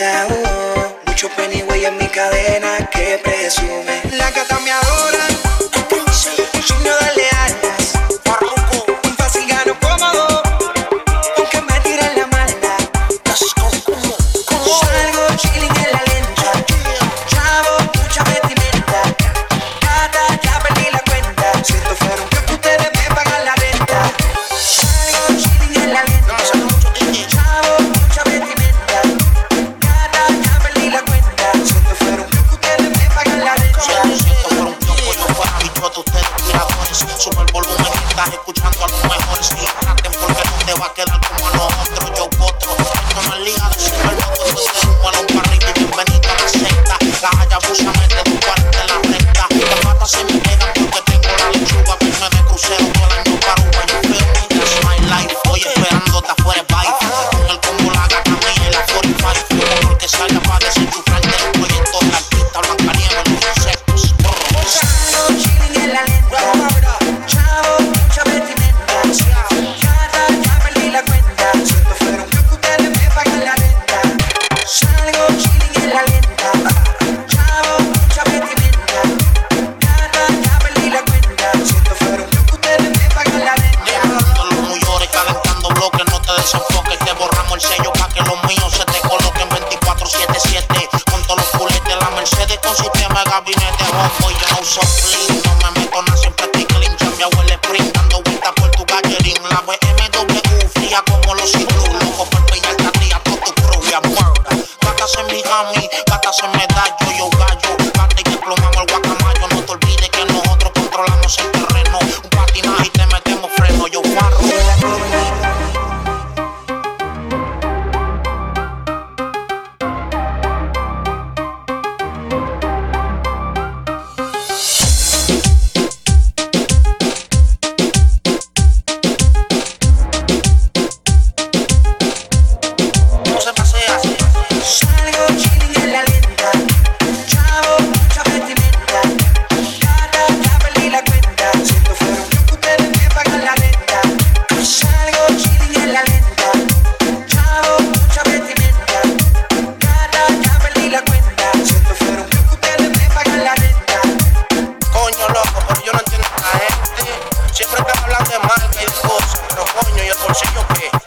down cadena que presume. La que también va a quedar como nosotros. Yo voto, esto no es liga de super loco. Tú eres pues un balón para arriba y bienvenido a la secta. La haya abusa, mete tu parte en la recta. Te mata sin sencillo que